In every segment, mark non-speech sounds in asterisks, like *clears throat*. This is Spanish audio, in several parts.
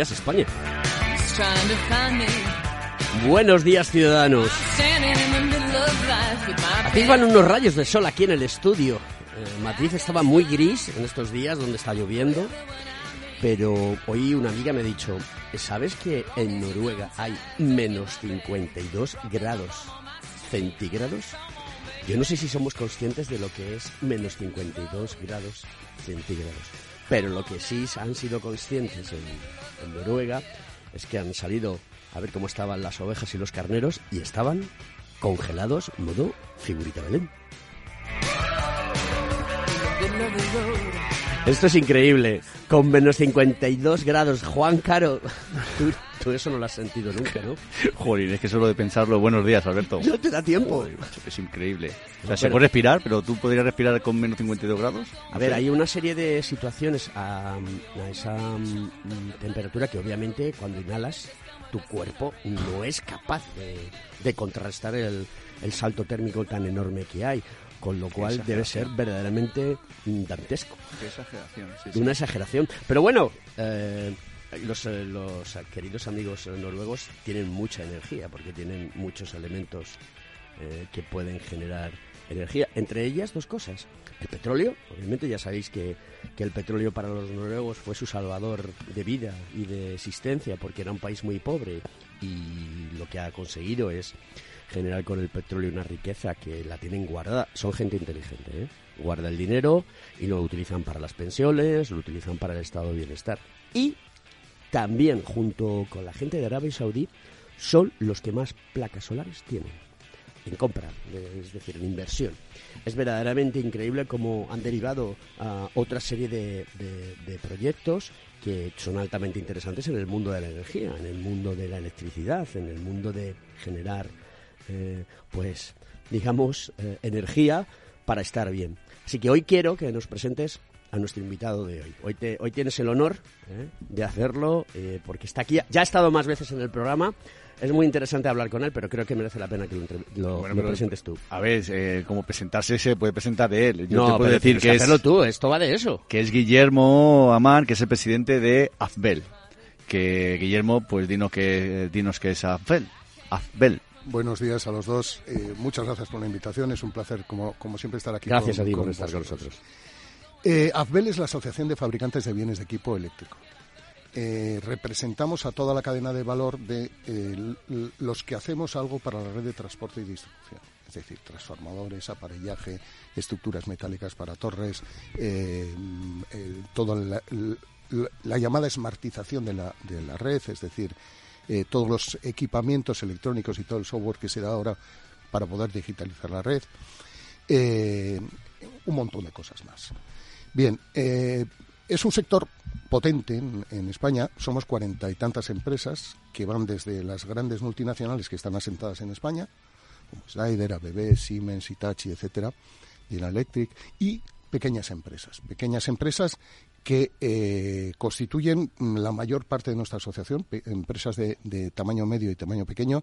Días, España. Buenos días, ciudadanos. van unos rayos de sol aquí en el estudio. Eh, Madrid estaba muy gris en estos días donde está lloviendo. Pero hoy una amiga me ha dicho, ¿sabes que en Noruega hay menos 52 grados centígrados? Yo no sé si somos conscientes de lo que es menos 52 grados centígrados. Pero lo que sí han sido conscientes en, Noruega es que han salido a ver cómo estaban las ovejas y los carneros y estaban congelados modo figurita Belén. Esto es increíble. Con menos 52 grados. Juan Caro, *laughs* tú, eso no lo has sentido nunca, ¿no? *laughs* Joder, es que solo de pensarlo. Buenos días, Alberto. No te da tiempo. es increíble. O sea, se puede respirar, pero tú podrías respirar con menos 52 grados. A ver, hay una serie de situaciones a, esa mm, temperatura que obviamente cuando inhalas tu cuerpo no es capaz de, contrarrestar el, el salto térmico tan enorme que hay con lo cual debe ser verdaderamente dantesco. Qué exageración, Una exageración. Pero bueno, eh, los, eh, los, queridos amigos noruegos tienen mucha energía porque tienen muchos elementos eh, que pueden generar energía. Entre ellas, dos cosas. El petróleo, obviamente ya sabéis que, que, el petróleo para los noruegos fue su salvador de vida y de existencia porque era un país muy pobre y lo que ha conseguido es generar con el petróleo una riqueza que la tienen guardada. Son gente inteligente, ¿eh? Guarda el dinero y lo utilizan para las pensiones, lo utilizan para el estado de bienestar. Y también, junto con la gente de Arabia Saudí, son los que más placas solares tienen en compra, es decir, en inversión. Es verdaderamente increíble cómo han derivado a otra serie de, proyectos que son altamente interesantes en el mundo de la energía, en el mundo de la electricidad, en el mundo de generar eh, pues, digamos, eh, energía para estar bien. Así que hoy quiero que nos presentes a nuestro invitado de hoy. Hoy, te, hoy tienes el honor eh, de hacerlo porque está aquí. Ya ha estado más veces en el programa. Es muy interesante hablar con él, pero creo que merece la pena que lo, presentes tú. A ver, como presentarse se puede presentar de él. Yo no, te puedo decir que es... hacerlo tú, esto va de eso. Que es Guillermo Amán, que es el presidente de AFBEL. Que Guillermo, pues dinos que, dinos que es AFBEL. AFBEL. Buenos días a los dos. Eh, muchas gracias por la invitación. Es un placer, como, como siempre, estar aquí. Gracias a ti por estar con nosotros. Eh, AFBEL es la Asociación de Fabricantes de Bienes de Equipo Eléctrico. Eh, representamos a toda la cadena de valor de los que hacemos algo para la red de transporte y distribución. Es decir, transformadores, aparellaje, estructuras metálicas para torres, toda la, la, llamada esmartización de la, de la red, es decir, eh, todos los equipamientos electrónicos y todo el software que se da ahora para poder digitalizar la red, eh, un montón de cosas más. Bien, eh, es un sector potente en, España. Somos cuarenta y tantas empresas que van desde las grandes multinacionales que están asentadas en España, como Schneider, ABB, Siemens, Hitachi, etcétera, General Electric, y pequeñas empresas. Pequeñas empresas que eh, constituyen la mayor parte de nuestra asociación, empresas de, tamaño medio y tamaño pequeño,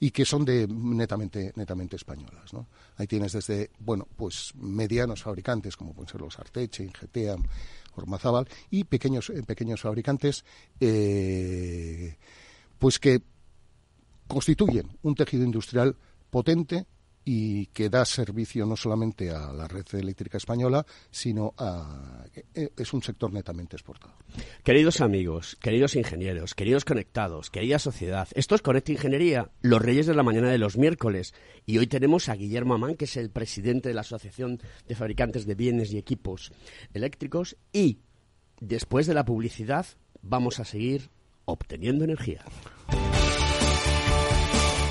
y que son de netamente, netamente españolas. Ahí tienes desde, bueno, pues medianos fabricantes, como pueden ser los Arteche, Ingetea, Ormazábal, y pequeños, eh, pequeños fabricantes, eh, pues que constituyen un tejido industrial potente y que da servicio no solamente a la red eléctrica española, sino a eh, es un sector netamente exportado. Queridos amigos, queridos ingenieros, queridos conectados, querida sociedad, esto es Conecta Ingeniería, los reyes de la mañana de los miércoles, y hoy tenemos a Guillermo Amán, que es el presidente de la Asociación de Fabricantes de Bienes y Equipos Eléctricos, y después de la publicidad vamos a seguir obteniendo energía.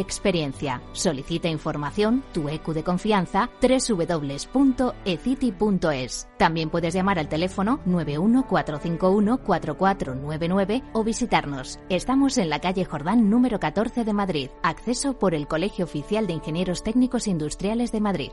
experiencia. Solicita información, tu EQ de confianza, www.ecity.es. También puedes llamar al teléfono 914514499 o visitarnos. Estamos en la calle Jordán número 14 de Madrid. Acceso por el Colegio Oficial de Ingenieros Técnicos Industriales de Madrid.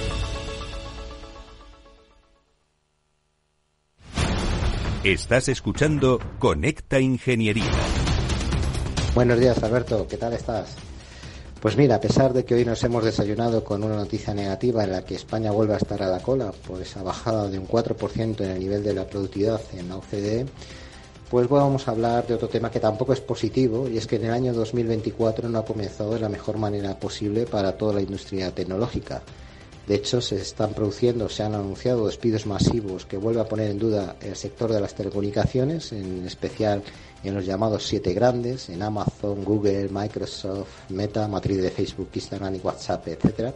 Estás escuchando Conecta Ingeniería. Buenos días, Alberto. ¿Qué tal estás? Pues mira, a pesar de que hoy nos hemos desayunado con una noticia negativa en la que España vuelve a estar a la cola por esa bajada de un 4% en el nivel de la productividad en la OCDE, pues vamos a hablar de otro tema que tampoco es positivo y es que en el año 2024 no ha comenzado de la mejor manera posible para toda la industria tecnológica. De hecho, se están produciendo, se han anunciado despidos masivos que vuelven a poner en duda el sector de las telecomunicaciones, en especial en los llamados siete grandes, en Amazon, Google, Microsoft, Meta, matriz de Facebook, Instagram y WhatsApp, etcétera.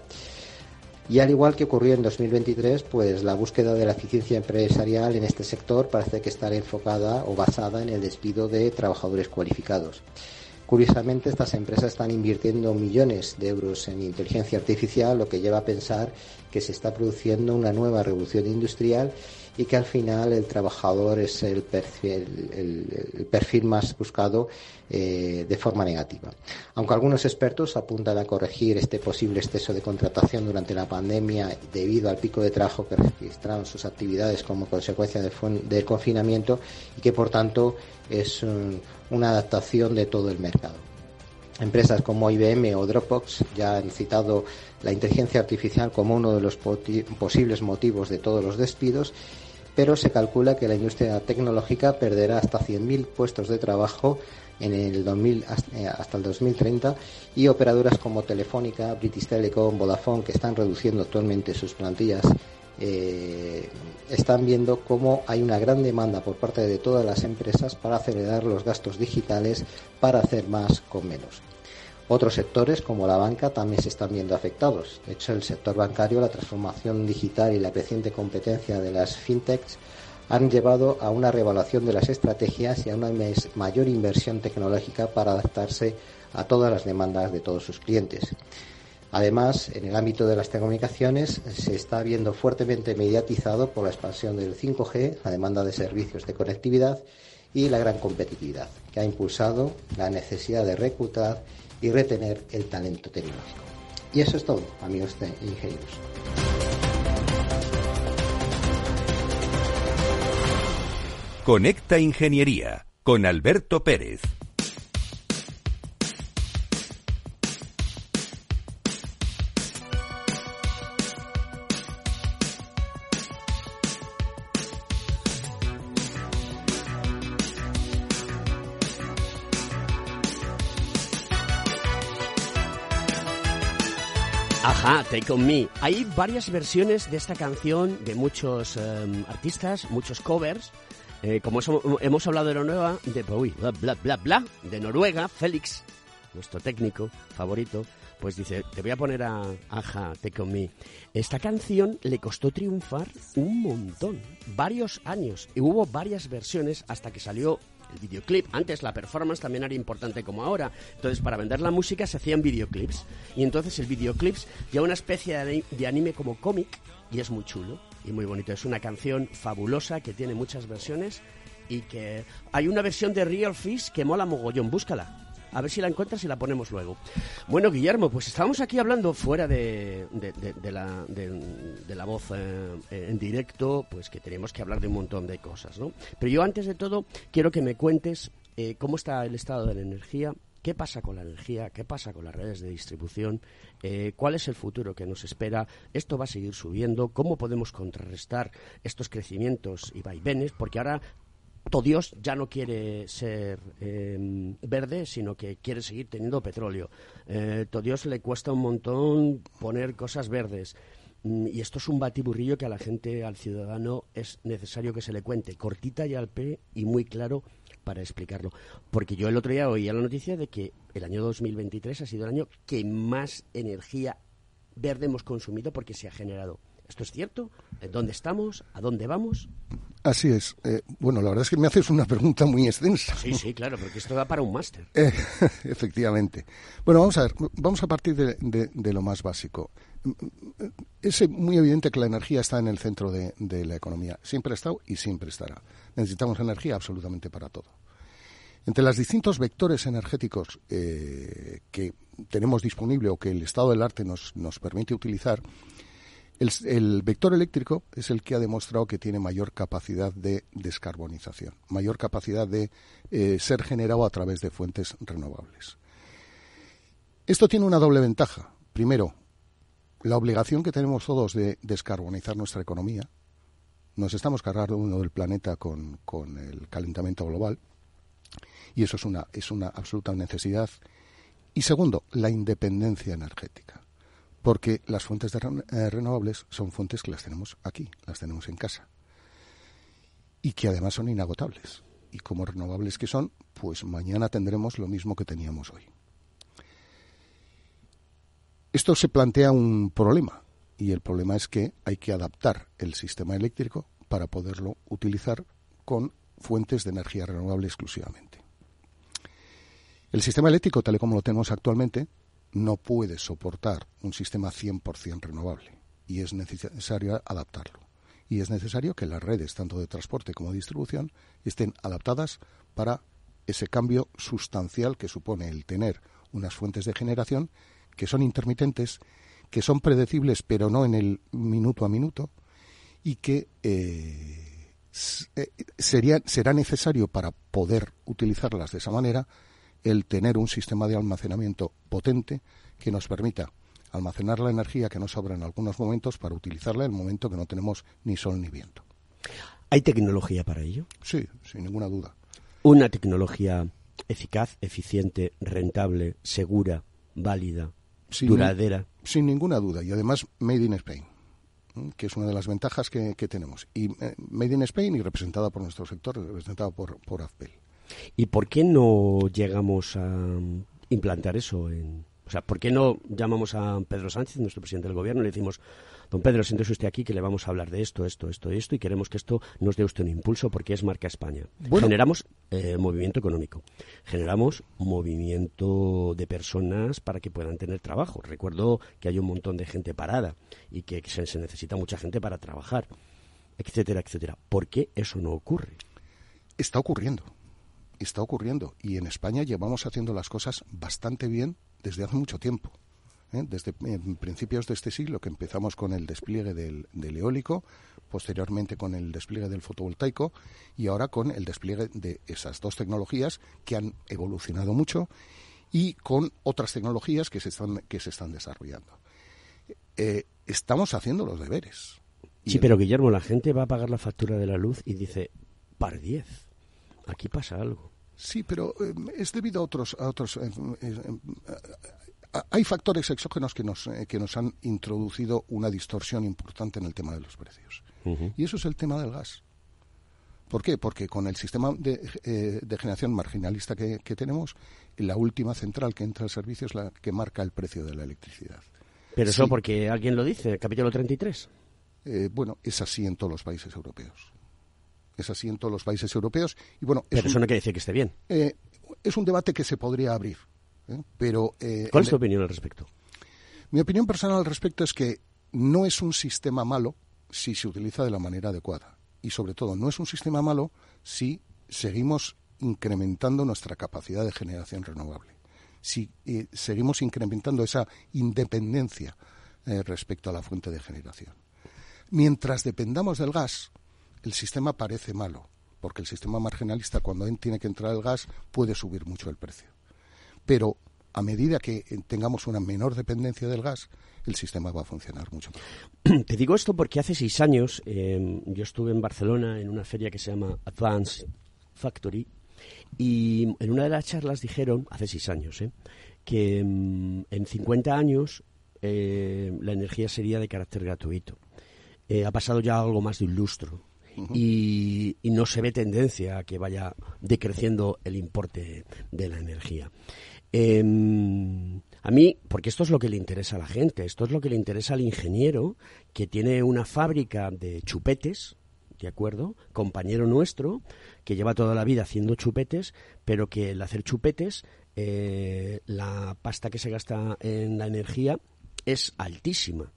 Y al igual que ocurrió en 2023, pues la búsqueda de la eficiencia empresarial en este sector parece que estará enfocada o basada en el despido de trabajadores cualificados. Curiosamente, estas empresas están invirtiendo millones de euros en inteligencia artificial, lo que lleva a pensar que se está produciendo una nueva revolución industrial y que al final el trabajador es el perfil, más buscado eh, de forma negativa. Aunque algunos expertos apuntan a corregir este posible exceso de contratación durante la pandemia debido al pico de trabajo que registraron sus actividades como consecuencia del, confinamiento y que por tanto es una adaptación de todo el mercado. Empresas como IBM o Dropbox ya han citado la inteligencia artificial como uno de los posibles motivos de todos los despidos pero se calcula que la industria tecnológica perderá hasta 100.000 puestos de trabajo en el 2000 eh, hasta el 2030 y operadoras como Telefónica, British Telecom, Vodafone, que están reduciendo actualmente sus plantillas, eh, están viendo cómo hay una gran demanda por parte de todas las empresas para acelerar los gastos digitales para hacer más con menos. Otros sectores, como la banca, también se están viendo afectados. De hecho, el sector bancario, la transformación digital y la creciente competencia de las fintechs han llevado a una revaluación de las estrategias y a una mayor inversión tecnológica para adaptarse a todas las demandas de todos sus clientes. Además, en el ámbito de las telecomunicaciones se está viendo fuertemente mediatizado por la expansión del 5G, la demanda de servicios de conectividad y la gran competitividad, que ha impulsado la necesidad de reclutar y retener el talento tecnológico. Y eso es todo, amigos de ingenieros. Conecta Ingeniería con Alberto Pérez. Take On Me. Hay varias versiones de esta canción de muchos em, artistas, muchos covers. Eh, como hemos hablado de la nueva, de bla, bla, bla, bla, de Noruega, Félix, nuestro técnico favorito, pues dice, te voy a poner a Aja, Take On Me. Esta canción le costó triunfar un montón, varios años, y hubo varias versiones hasta que salió el videoclip. Antes la performance también era importante como ahora. Entonces, para vender la música se hacían videoclips. Y entonces el videoclips ya una especie de, anime como cómic y es muy chulo y muy bonito. Es una canción fabulosa que tiene muchas versiones y que hay una versión de Real Fish que mola mogollón. Búscala. A ver si la encuentras y la ponemos luego. Bueno, Guillermo, pues estábamos aquí hablando fuera de, la, voz eh, en directo, pues que tenemos que hablar de un montón de cosas, ¿no? Pero yo antes de todo quiero que me cuentes eh, cómo está el estado de la energía, qué pasa con la energía, qué pasa con las redes de distribución, eh, cuál es el futuro que nos espera, esto va a seguir subiendo, cómo podemos contrarrestar estos crecimientos y vaivenes, porque ahora todo Dios ya no quiere ser em, verde, sino que quiere seguir teniendo petróleo. Eh, todo Dios le cuesta un montón poner cosas verdes. Mm, y esto es un batiburrillo que a la gente, al ciudadano, es necesario que se le cuente, cortita y al P y muy claro para explicarlo. Porque yo el otro día oía la noticia de que el año 2023 ha sido el año que más energía verde hemos consumido porque se ha generado. ¿Esto es cierto? ¿Dónde estamos? ¿A dónde vamos? Así es. Eh, bueno, la verdad es que me haces una pregunta muy extensa. Sí, sí, claro, porque esto da para un máster. Eh, *laughs* efectivamente. Bueno, vamos a ver, vamos a partir de, lo más básico. Es muy evidente que la energía está en el centro de, la economía. Siempre ha estado y siempre estará. Necesitamos energía absolutamente para todo. Entre los distintos vectores energéticos eh, que tenemos disponible o que el estado del arte nos, nos permite utilizar, el, vector eléctrico es el que ha demostrado que tiene mayor capacidad de descarbonización, mayor capacidad de eh, ser generado a través de fuentes renovables. Esto tiene una doble ventaja. Primero, la obligación que tenemos todos de descarbonizar nuestra economía. Nos estamos cargando uno del planeta con, con el calentamiento global y eso es una, es una absoluta necesidad. Y segundo, la independencia energética porque las fuentes eh, renovables son fuentes que las tenemos aquí, las tenemos en casa, y que además son inagotables. Y como renovables que son, pues mañana tendremos lo mismo que teníamos hoy. Esto se plantea un problema, y el problema es que hay que adaptar el sistema eléctrico para poderlo utilizar con fuentes de energía renovable exclusivamente. El sistema eléctrico, tal y como lo tenemos actualmente, no puede soportar un sistema 100% renovable y es necesario adaptarlo. Y es necesario que las redes, tanto de transporte como de distribución, estén adaptadas para ese cambio sustancial que supone el tener unas fuentes de generación que son intermitentes, que son predecibles pero no en el minuto a minuto y que eh, eh, sería, será necesario para poder utilizarlas de esa manera el tener un sistema de almacenamiento potente que nos permita almacenar la energía que nos sobra en algunos momentos para utilizarla en el momento que no tenemos ni sol ni viento. ¿Hay tecnología para ello? Sí, sin ninguna duda. Una tecnología eficaz, eficiente, rentable, segura, válida, duradera. Sin ninguna duda. Y además, Made in Spain que es una de las ventajas que, tenemos. Y eh, Made in Spain y representada por nuestro sector, representada por, por AFPEL. ¿Y por qué no llegamos a implantar eso en, o sea, ¿por qué no llamamos a Pedro Sánchez, nuestro presidente del gobierno, y le decimos, don Pedro, siéntese usted aquí que le vamos a hablar de esto, esto, esto y esto, y queremos que esto nos dé usted un impulso porque es marca España? Generamos eh, movimiento económico, generamos movimiento de personas para que puedan tener trabajo. Recuerdo que hay un montón de gente parada y que se, se necesita mucha gente para trabajar, etcétera, etcétera. ¿Por qué eso no ocurre? Está ocurriendo está ocurriendo y en España llevamos haciendo las cosas bastante bien desde hace mucho tiempo. ¿eh? Desde principios de este siglo que empezamos con el despliegue del, eólico, posteriormente con el despliegue del fotovoltaico y ahora con el despliegue de esas dos tecnologías que han evolucionado mucho y con otras tecnologías que se están, que se están desarrollando. Eh, estamos haciendo los deberes. Sí, pero Guillermo, la gente va a pagar la factura de la luz y dice, par 10, aquí pasa algo. Sí, pero eh, es debido a otros, a otros eh, eh, hay factores exógenos que nos, que nos han introducido una distorsión importante en el tema de los precios. Y eso es el tema del gas. ¿Por qué? Porque con el sistema de, generación marginalista que, tenemos, la última central que entra al servicio es la que marca el precio de la electricidad. Pero eso porque alguien lo dice, capítulo 33. Eh, bueno, es así en todos los países europeos es así en todos los países europeos. Y bueno, pero eso no quiere decir que esté bien. Eh, es un debate que se podría abrir. ¿eh? Pero, eh, ¿Cuál es tu opinión al respecto? Mi opinión personal al respecto es que no es un sistema malo si se utiliza de la manera adecuada. Y sobre todo, no es un sistema malo si seguimos incrementando nuestra capacidad de generación renovable. si seguimos incrementando esa independencia respecto a la fuente de generación. Mientras dependamos del gas, el sistema parece malo, porque el sistema marginalista, cuando tiene que entrar el gas, puede subir mucho el precio. Pero a medida que eh, tengamos una menor dependencia del gas, el sistema va a funcionar mucho mejor. *clears throat* Te digo esto porque hace seis años em, yo estuve en Barcelona en una feria que se llama Advanced Factory y en una de las charlas dijeron, hace seis años, ¿eh? que em, en 50 años eh, la energía sería de carácter gratuito. Eh, ha pasado ya algo más de un lustro y, no se ve tendencia a que vaya decreciendo el importe de la energía. Em, a mí, porque esto es lo que le interesa a la gente, esto es lo que le interesa al ingeniero que tiene una fábrica de chupetes, ¿de acuerdo? Compañero nuestro, que lleva toda la vida haciendo chupetes, pero que el hacer chupetes, eh, la pasta que se gasta en la energía es altísima.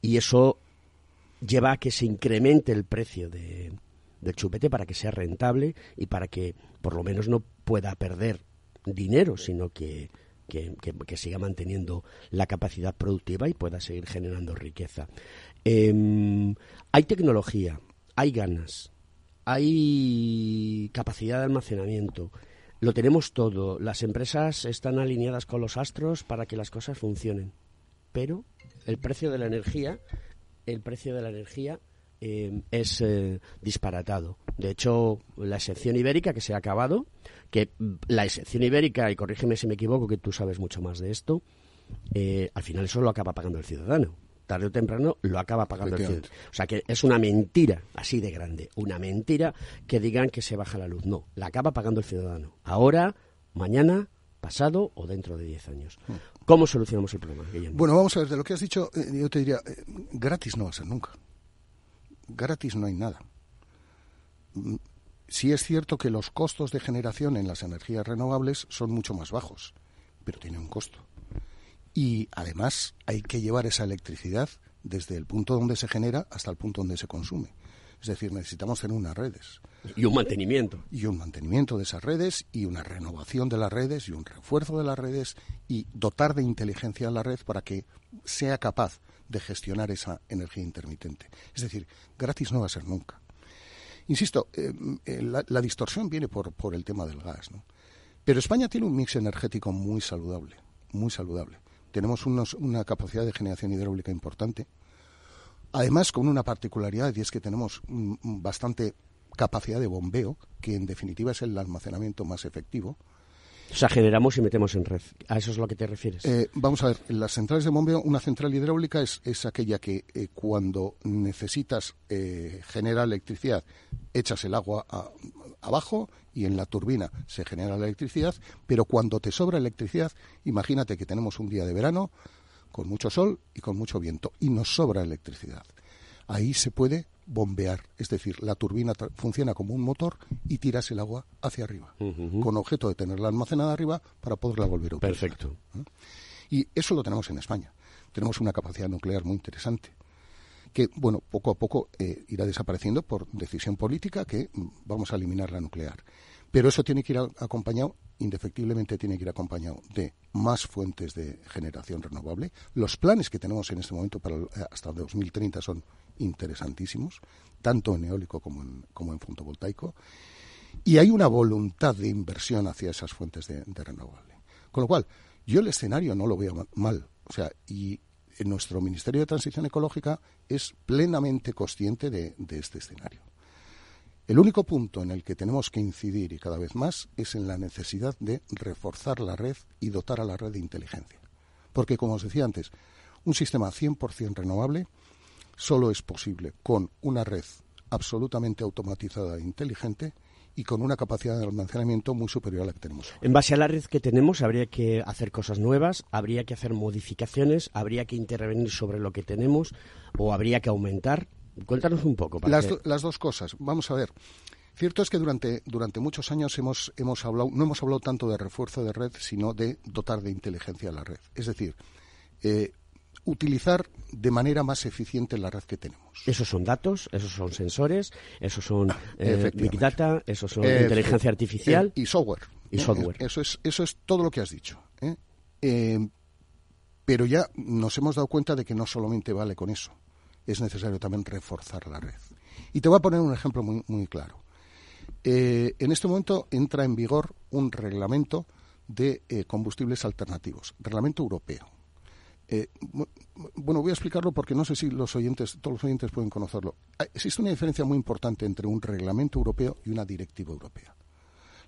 Y eso lleva a que se incremente el precio de, del chupete para que sea rentable y para que por lo menos no pueda perder dinero, sino que, que, siga manteniendo la capacidad productiva y pueda seguir generando riqueza. Em, hay tecnología, hay ganas, hay capacidad de almacenamiento, lo tenemos todo. Las empresas están alineadas con los astros para que las cosas funcionen. Pero el precio de la energía el precio de la energía eh, es eh, disparatado. De hecho, la excepción ibérica que se ha acabado, que la excepción ibérica, y corrígeme si me equivoco, que tú sabes mucho más de esto, eh, al final eso lo acaba pagando el ciudadano. Tarde o temprano lo acaba pagando el ciudadano. O sea que es una mentira así de grande, una mentira que digan que se baja la luz. No, la acaba pagando el ciudadano. Ahora, mañana, pasado o dentro de 10 años. ¿Cómo solucionamos el problema, Bueno, vamos a ver, de lo que has dicho, eh, yo te diría, eh, gratis no va a ser nunca. Gratis no hay nada. Mm, sí es cierto que los costos de generación en las energías renovables son mucho más bajos, pero tiene un costo. Y además hay que llevar esa electricidad desde el punto donde se genera hasta el punto donde se consume. Es decir, necesitamos tener unas redes. Y un mantenimiento. Y un mantenimiento de esas redes y una renovación de las redes y un refuerzo de las redes y dotar de inteligencia a la red para que sea capaz de gestionar esa energía intermitente. Es decir, gratis no va a ser nunca. Insisto, eh, eh, la, distorsión viene por, por el tema del gas. ¿no? Pero España tiene un mix energético muy saludable, muy saludable. Tenemos una capacidad de generación hidráulica importante Además, con una particularidad, y es que tenemos bastante capacidad de bombeo, que en definitiva es el almacenamiento más efectivo. O sea, generamos y metemos en red. ¿A eso es lo que te refieres? Eh, vamos a ver, las centrales de bombeo, una central hidráulica es, es aquella que eh, cuando necesitas eh, generar electricidad, echas el agua abajo y en la turbina se genera la electricidad, pero cuando te sobra electricidad, imagínate que tenemos un día de verano, con mucho sol y con mucho viento, y nos sobra electricidad. Ahí se puede bombear, es decir, la turbina funciona como un motor y tiras el agua hacia arriba, con objeto de tenerla almacenada arriba para poderla volver a utilizar. Perfecto. ¿Eh? Y eso lo tenemos en España. Tenemos una capacidad nuclear muy interesante que, bueno, poco a poco eh, irá desapareciendo por decisión política que mm, vamos a eliminar la nuclear. Pero eso tiene que ir acompañado, indefectiblemente tiene que ir acompañado de más fuentes de generación renovable. Los planes que tenemos en este momento para eh, hasta 2030 son interesantísimos, tanto en eólico como en, como en fotovoltaico. Y hay una voluntad de inversión hacia esas fuentes de, renovable. Con lo cual, yo el escenario no lo veo mal. O sea, y nuestro Ministerio de Transición Ecológica es plenamente consciente de este escenario. El único punto en el que tenemos que incidir y cada vez más es en la necesidad de reforzar la red y dotar a la red de inteligencia. Porque, como os decía antes, un sistema 100% renovable solo es posible con una red absolutamente automatizada e inteligente y con una capacidad de almacenamiento muy superior a la que tenemos. En base a la red que tenemos, habría que hacer cosas nuevas, habría que hacer modificaciones, habría que intervenir sobre lo que tenemos o habría que aumentar. Cuéntanos un poco. las, las dos cosas. Vamos a ver. Cierto es que durante, durante muchos años hemos, hemos hablado, no hemos hablado tanto de refuerzo de red, sino de dotar de inteligencia a la red. Es decir, eh, utilizar de manera más eficiente la red que tenemos. Esos son datos, esos son sensores, esos son eh, Big Data, esos son inteligencia artificial. y software. Y software. Eso es, eso es todo lo que has dicho. Eh, pero ya nos hemos dado cuenta de que no solamente vale con eso, es necesario también reforzar la red. Y te voy a poner un ejemplo muy, muy claro. Eh, en este momento entra en vigor un reglamento de eh, combustibles alternativos, reglamento europeo. Eh, bueno, voy a explicarlo porque no sé si los oyentes, todos los oyentes pueden conocerlo. Existe una diferencia muy importante entre un reglamento europeo y una directiva europea.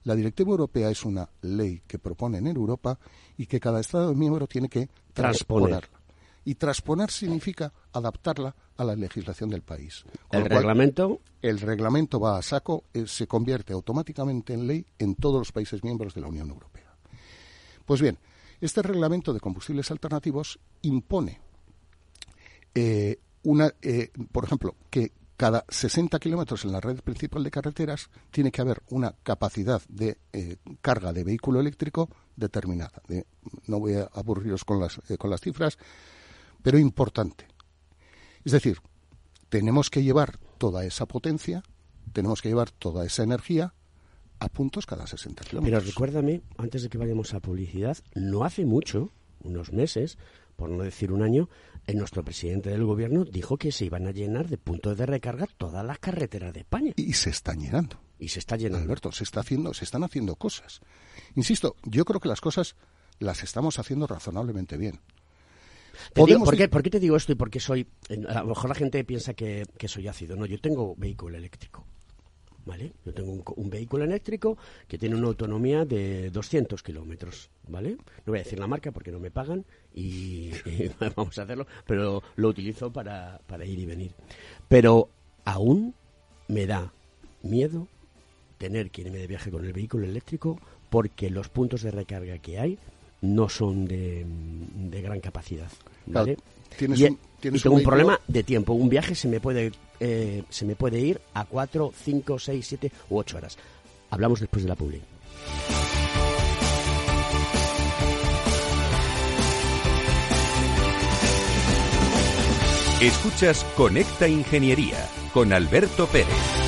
La directiva europea es una ley que proponen en Europa y que cada Estado miembro tiene que transponerla. Y transponer significa adaptarla a la legislación del país. ¿El reglamento? el reglamento va a saco, eh, se convierte automáticamente en ley en todos los países miembros de la Unión Europea. Pues bien, este reglamento de combustibles alternativos impone eh, una, eh, por ejemplo, que cada 60 kilómetros en la red principal de carreteras tiene que haber una capacidad de eh, carga de vehículo eléctrico determinada. no voy a aburriros con las, con las cifras, pero importante. Es decir, tenemos que llevar toda esa potencia, tenemos que llevar toda esa energía a puntos cada 60 kilómetros. Pero recuérdame, antes de que vayamos a publicidad, no hace mucho, unos meses, por no decir un año, el nuestro presidente del gobierno dijo que se iban a llenar de puntos de recarga todas las carreteras de España. Y se están llenando. Y se está llenando. Alberto, se está haciendo, se están haciendo cosas. Insisto, yo creo que las cosas las estamos haciendo razonablemente bien. ¿por, qué, ¿por, qué, te digo esto y por qué soy? A lo mejor la gente piensa que, que soy ácido. No, yo tengo vehículo eléctrico. ¿Vale? Yo tengo un, vehículo eléctrico que tiene una autonomía de 200 kilómetros, ¿vale? No voy a decir la marca porque no me pagan *laughs* y, vamos a hacerlo, pero lo utilizo para, para ir y venir. Pero aún me da miedo tener que irme de viaje con el vehículo eléctrico porque los puntos de recarga que hay no son de, gran capacidad, ¿vale? Tienes un, y tengo un, problema de tiempo. Un viaje se me puede eh, se me puede ir a 4, 5, 6, 7 u 8 horas. Hablamos después de la publi. Escuchas Conecta Ingeniería con Alberto Pérez.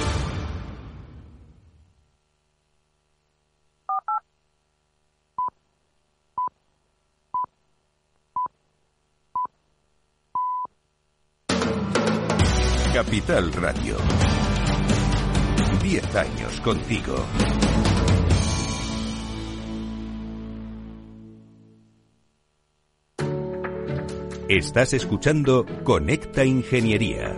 Capital Radio. Diez años contigo. Estás escuchando Conecta Ingeniería.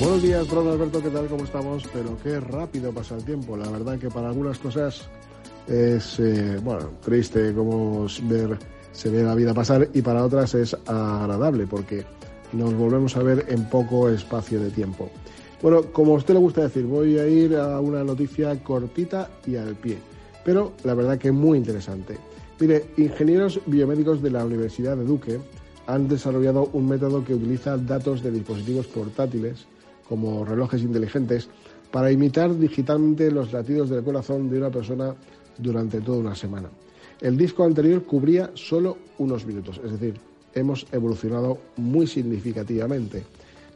Buenos días, don Alberto, ¿qué tal? ¿Cómo estamos? Pero qué rápido pasa el tiempo. La verdad que para algunas cosas es, eh, bueno, triste como ver se ve la vida pasar y para otras es agradable porque nos volvemos a ver en poco espacio de tiempo. Bueno, como a usted le gusta decir, voy a ir a una noticia cortita y al pie, pero la verdad que muy interesante. Mire, ingenieros biomédicos de la Universidad de Duque han desarrollado un método que utiliza datos de dispositivos portátiles, como relojes inteligentes, para imitar digitalmente los latidos del corazón de una persona durante toda una semana. El disco anterior cubría solo unos minutos, es decir, hemos evolucionado muy significativamente.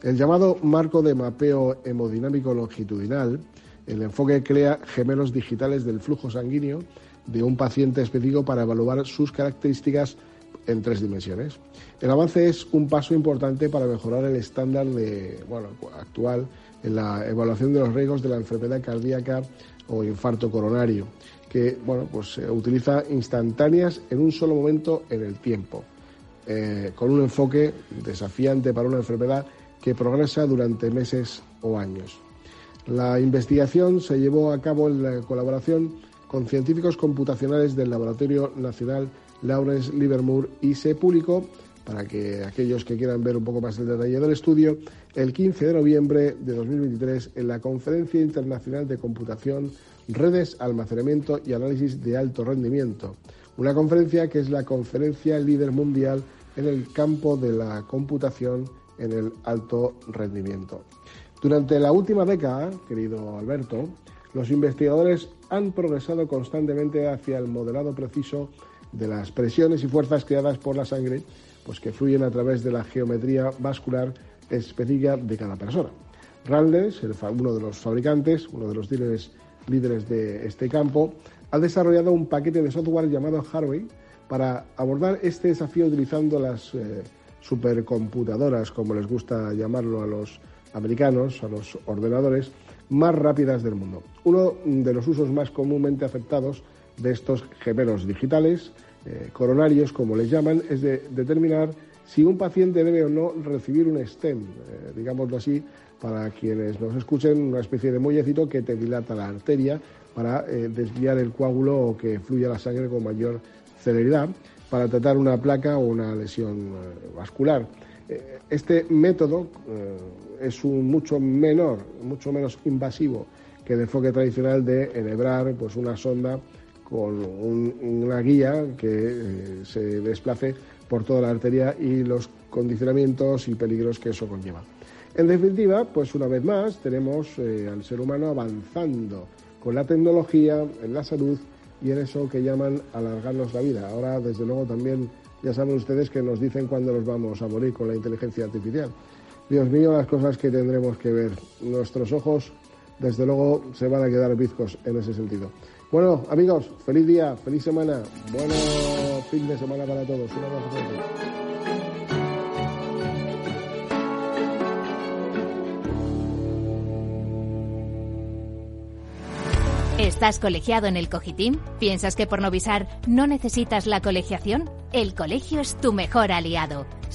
El llamado marco de mapeo hemodinámico longitudinal, el enfoque crea gemelos digitales del flujo sanguíneo de un paciente específico para evaluar sus características en tres dimensiones. El avance es un paso importante para mejorar el estándar de, actual en la evaluación de los riesgos de la enfermedad cardíaca o infarto coronario, que bueno, pues se utiliza instantáneas en un solo momento en el tiempo, eh, con un enfoque desafiante para una enfermedad que progresa durante meses o años. La investigación se llevó a cabo en la colaboración con científicos computacionales del Laboratorio Nacional Lawrence Livermore y se publicó, para que aquellos que quieran ver un poco más el detalle del estudio, el 15 de noviembre de 2023 en la Conferencia Internacional de Computación, Redes, Almacenamiento y Análisis de Alto Rendimiento, una conferencia que es la conferencia líder mundial en el campo de la computación en el alto rendimiento. Durante la última década, querido Alberto, los investigadores han progresado constantemente hacia el modelado preciso de las presiones y fuerzas creadas por la sangre, pues que fluyen a través de la geometría vascular específica de cada persona. Randles, uno de los fabricantes, uno de los líderes, líderes de este campo, ha desarrollado un paquete de software llamado Harvey para abordar este desafío utilizando las eh, supercomputadoras, como les gusta llamarlo a los americanos, a los ordenadores, más rápidas del mundo. Uno de los usos más comúnmente aceptados de estos gemelos digitales, eh, coronarios como les llaman, es de determinar si un paciente debe o no recibir un stent, eh, digámoslo así, para quienes nos escuchen, una especie de muellecito que te dilata la arteria para eh, desviar el coágulo o que fluya la sangre con mayor celeridad para tratar una placa o una lesión vascular. Este método es un mucho menor, mucho menos invasivo que el enfoque tradicional de enhebrar pues, una sonda con una guía que eh, se desplace por toda la arteria y los condicionamientos y peligros que eso conlleva. En definitiva, pues una vez más tenemos eh, al ser humano avanzando con la tecnología, en la salud y en eso que llaman alargarnos la vida. Ahora, desde luego, también ya saben ustedes que nos dicen cuándo nos vamos a morir con la inteligencia artificial. Dios mío, las cosas que tendremos que ver. Nuestros ojos, desde luego, se van a quedar bizcos en ese sentido. Bueno, amigos, feliz día, feliz semana, buen fin de semana para todos. Un abrazo ¿Estás colegiado en el Cogitim? ¿Piensas que por Novisar no necesitas la colegiación? El colegio es tu mejor aliado.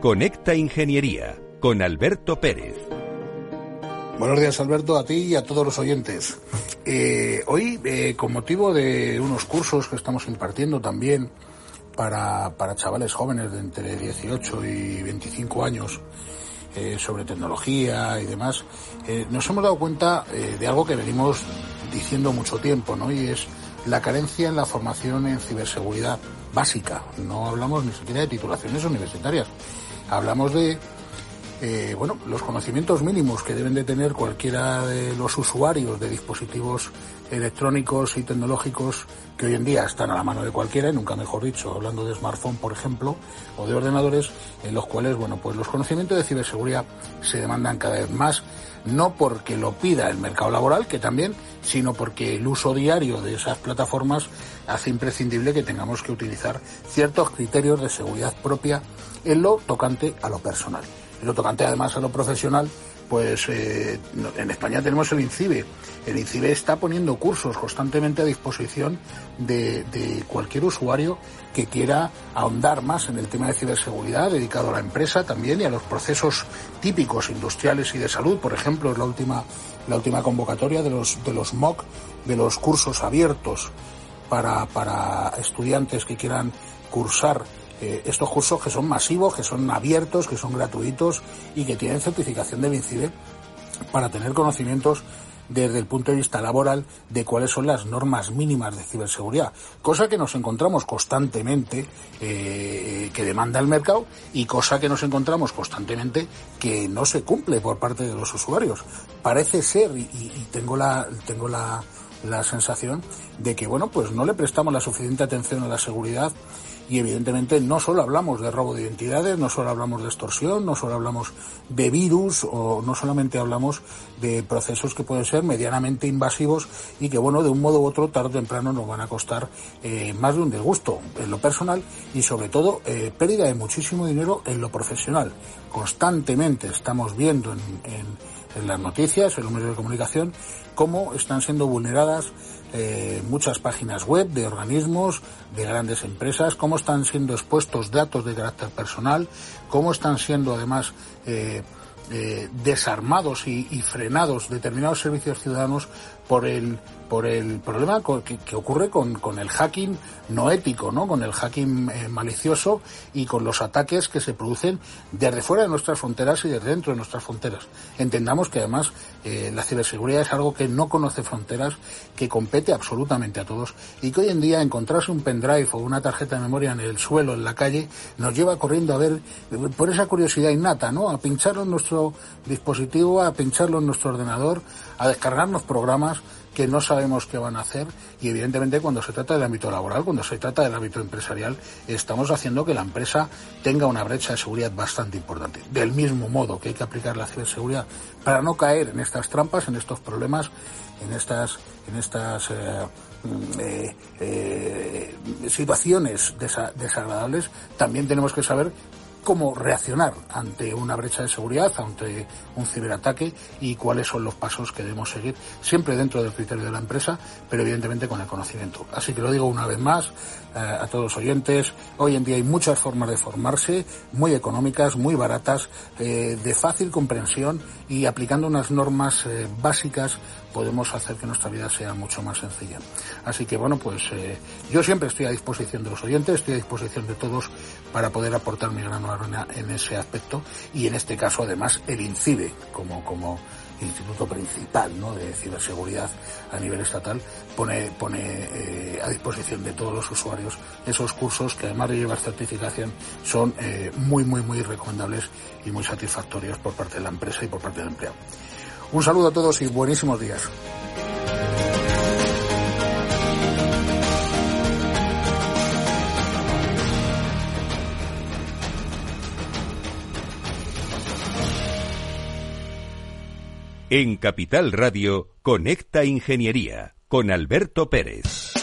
Conecta Ingeniería con Alberto Pérez. Buenos días Alberto, a ti y a todos los oyentes. Eh, hoy, eh, con motivo de unos cursos que estamos impartiendo también para, para chavales jóvenes de entre 18 y 25 años eh, sobre tecnología y demás, nos hemos dado cuenta de algo que venimos diciendo mucho tiempo, ¿no? Y es la carencia en la formación en ciberseguridad básica. No hablamos ni siquiera de titulaciones universitarias hablamos de eh, bueno, los conocimientos mínimos que deben de tener cualquiera de los usuarios de dispositivos electrónicos y tecnológicos que hoy en día están a la mano de cualquiera, y nunca mejor dicho, hablando de smartphone, por ejemplo, o de ordenadores, en los cuales, bueno, pues los conocimientos de ciberseguridad se demandan cada vez más, no porque lo pida el mercado laboral, que también, sino porque el uso diario de esas plataformas hace imprescindible que tengamos que utilizar ciertos criterios de seguridad propia en lo tocante a lo personal. En lo tocante además a lo profesional, pues eh, en España tenemos el INCIBE. El INCIBE está poniendo cursos constantemente a disposición de, cualquier usuario que quiera ahondar más en el tema de ciberseguridad, dedicado a la empresa también y a los procesos típicos industriales y de salud. Por ejemplo, es la última, la última convocatoria de los, de los MOOC, de los cursos abiertos para, para estudiantes que quieran cursar eh, estos cursos que son masivos, que son abiertos, que son gratuitos y que tienen certificación del INCIBE para tener conocimientos desde el punto de vista laboral de cuáles son las normas mínimas de ciberseguridad, cosa que nos encontramos constantemente eh, que demanda el mercado y cosa que nos encontramos constantemente que no se cumple por parte de los usuarios. Parece ser, y tengo la, tengo la, la sensación de que bueno pues no le prestamos la suficiente atención a la seguridad y evidentemente no solo hablamos de robo de identidades, no solo hablamos de extorsión, no solo hablamos de virus o no solamente hablamos de procesos que pueden ser medianamente invasivos y que bueno, de un modo u otro tarde o temprano nos van a costar eh, más de un disgusto en lo personal y sobre todo eh, pérdida de muchísimo dinero en lo profesional. Constantemente estamos viendo en, en, en las noticias, en los medios de comunicación, cómo están siendo vulneradas eh, muchas páginas web de organismos, de grandes empresas, cómo están siendo expuestos datos de carácter personal, cómo están siendo además eh, eh, desarmados y, y, frenados determinados servicios ciudadanos por el por el problema que, ocurre con, con, el hacking no ético, ¿no? Con el hacking eh, malicioso y con los ataques que se producen desde fuera de nuestras fronteras y desde dentro de nuestras fronteras. Entendamos que además eh, la ciberseguridad es algo que no conoce fronteras, que compete absolutamente a todos y que hoy en día encontrarse un pendrive o una tarjeta de memoria en el suelo, en la calle, nos lleva corriendo a ver, por esa curiosidad innata, ¿no? A pincharlo en nuestro dispositivo, a pincharlo en nuestro ordenador, a descargarnos programas que no sabemos qué van a hacer y evidentemente cuando se trata del ámbito laboral, cuando se trata del ámbito empresarial, estamos haciendo que la empresa tenga una brecha de seguridad bastante importante. Del mismo modo que hay que aplicar la ciberseguridad para no caer en estas trampas, en estos problemas, en estas, en estas eh, eh, eh, situaciones desa desagradables, también tenemos que saber cómo reaccionar ante una brecha de seguridad, ante un ciberataque y cuáles son los pasos que debemos seguir, siempre dentro del criterio de la empresa, pero evidentemente con el conocimiento. Así que lo digo una vez más eh, a todos los oyentes, hoy en día hay muchas formas de formarse, muy económicas, muy baratas, eh, de fácil comprensión y aplicando unas normas eh, básicas podemos hacer que nuestra vida sea mucho más sencilla. Así que bueno, pues eh, yo siempre estoy a disposición de los oyentes, estoy a disposición de todos para poder aportar mi grano arena en ese aspecto y en este caso además el INCIBE como, como instituto principal de ciberseguridad a nivel estatal pone, pone eh, a disposición de todos los usuarios esos cursos que además de llevar certificación son eh, muy muy muy recomendables y muy satisfactorios por parte de la empresa y por parte del empleado. Un saludo a todos y buenísimos días. En Capital Radio, Conecta Ingeniería con Alberto Pérez.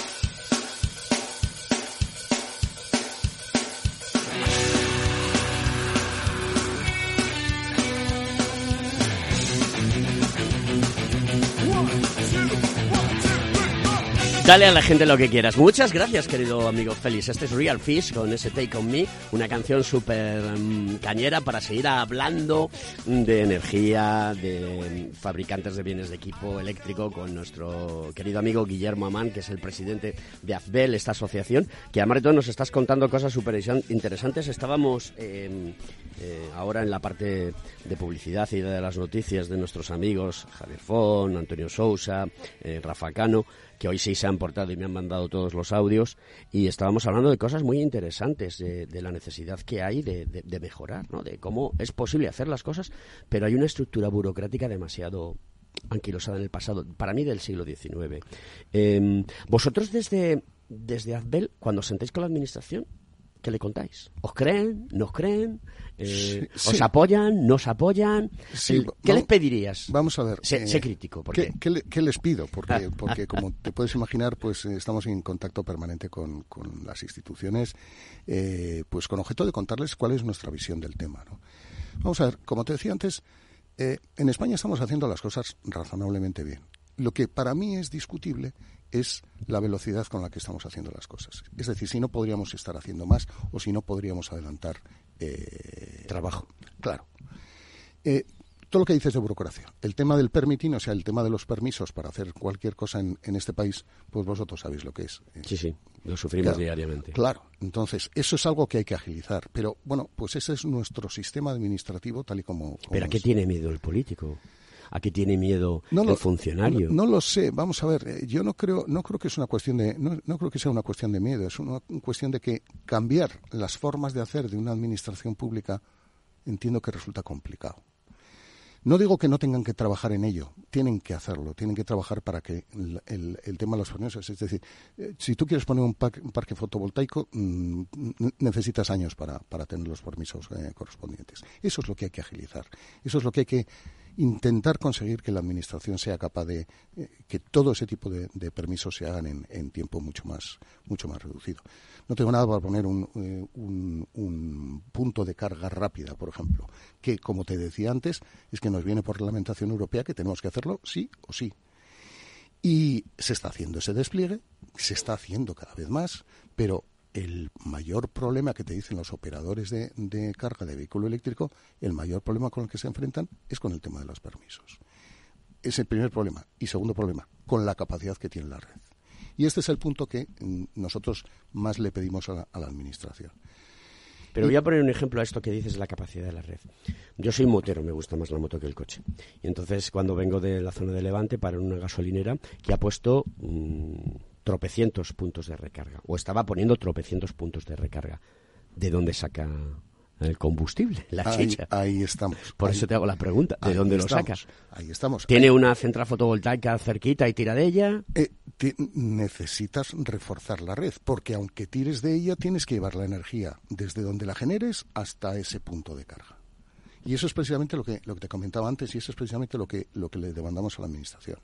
Dale a la gente lo que quieras. Muchas gracias, querido amigo Félix. Este es Real Fish con ese Take On Me, una canción súper um, cañera para seguir hablando de energía, de fabricantes de bienes de equipo eléctrico con nuestro querido amigo Guillermo Amán, que es el presidente de AFBEL, esta asociación, que además de todo nos estás contando cosas súper interesantes. Estábamos eh, eh, ahora en la parte de publicidad y de las noticias de nuestros amigos Javier Fon, Antonio Sousa, eh, Rafa Cano, que hoy sí se han portado y me han mandado todos los audios, y estábamos hablando de cosas muy interesantes, de, la necesidad que hay de, mejorar, ¿no? de cómo es posible hacer las cosas, pero hay una estructura burocrática demasiado anquilosada en el pasado, para mí del siglo XIX. Eh, vosotros desde, desde Azbel, cuando os sentáis con la administración, ¿qué le contáis? ¿Os creen? ¿Nos creen? Eh, sí. ¿Os apoyan? ¿Nos apoyan? Sí, ¿Qué les pedirías? Vamos a ver. Sé, eh, sé crítico. ¿por ¿qué, qué? ¿qué, qué, les pido? Porque, *laughs* porque como te puedes imaginar, pues eh, estamos en contacto permanente con, con las instituciones, eh, pues con objeto de contarles cuál es nuestra visión del tema. ¿no? Vamos a ver, como te decía antes, eh, en España estamos haciendo las cosas razonablemente bien. Lo que para mí es discutible es la velocidad con la que estamos haciendo las cosas. Es decir, si no podríamos estar haciendo más o si no podríamos adelantar eh, trabajo. Claro. Eh, todo lo que dices de burocracia. El tema del permitting, o sea, el tema de los permisos para hacer cualquier cosa en, este país, pues vosotros sabéis lo que es. Sí, sí, lo sufrimos diariamente. Claro, entonces, eso es algo que hay que agilizar. Pero, bueno, pues ese es nuestro sistema administrativo tal y como... ¿Pero a qué tiene miedo el político? ¿A qué tiene miedo el funcionario? No, lo sé. Vamos a ver. Eh, yo no creo, no creo que es una cuestión de, no, no, creo que sea una cuestión de miedo. Es una cuestión de que cambiar las formas de hacer de una administración pública entiendo que resulta complicado. No digo que no tengan que trabajar en ello, tienen que hacerlo, tienen que trabajar para que el, tema de los permisos, es decir, eh, si tú quieres poner un, parque, fotovoltaico, mm, necesitas años para, tener los permisos eh, correspondientes. Eso es lo que hay que agilizar, eso es lo que hay que intentar conseguir que la Administración sea capaz de eh, que todo ese tipo de, permisos se hagan en, tiempo mucho más, mucho más reducido. No tengo nada para poner eh, un, un, punto de carga rápida, por ejemplo, que, como te decía antes, es que nos viene por reglamentación europea que tenemos que hacerlo sí o sí. Y se está haciendo ese despliegue, se está haciendo cada vez más, pero el mayor problema que te dicen los operadores de, carga de vehículo eléctrico, el mayor problema con el que se enfrentan es con el tema de los permisos. Es el primer problema. Y segundo problema, con la capacidad que tiene la red. Y este es el punto que mm, nosotros más le pedimos a la, Administración. Pero voy a poner un ejemplo a esto que dices de la capacidad de la red. Yo soy motero, me gusta más la moto que el coche. Y entonces cuando vengo de la zona de Levante para una gasolinera que ha puesto mm, tropecientos puntos de recarga, o estaba poniendo tropecientos puntos de recarga. ¿De dónde saca el combustible, la ahí, Ahí estamos. Por eso te hago la pregunta, ¿de dónde lo sacas? Ahí estamos. ¿Tiene una central fotovoltaica cerquita y tira de ella? Eh, necesitas reforzar la red, porque aunque tires de ella, tienes que llevar la energía desde donde la generes hasta ese punto de carga. Y eso es precisamente lo que, lo que te comentaba antes y eso es precisamente lo que, lo que le demandamos a la Administración.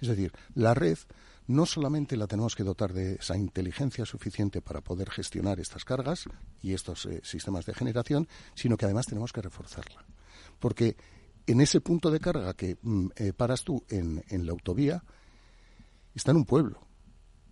Es decir, la red no solamente la tenemos que dotar de esa inteligencia suficiente para poder gestionar estas cargas y estos eh, sistemas de generación, sino que además tenemos que reforzarla. Porque en ese punto de carga que mm, eh, paras tú en, en la autovía, está en un pueblo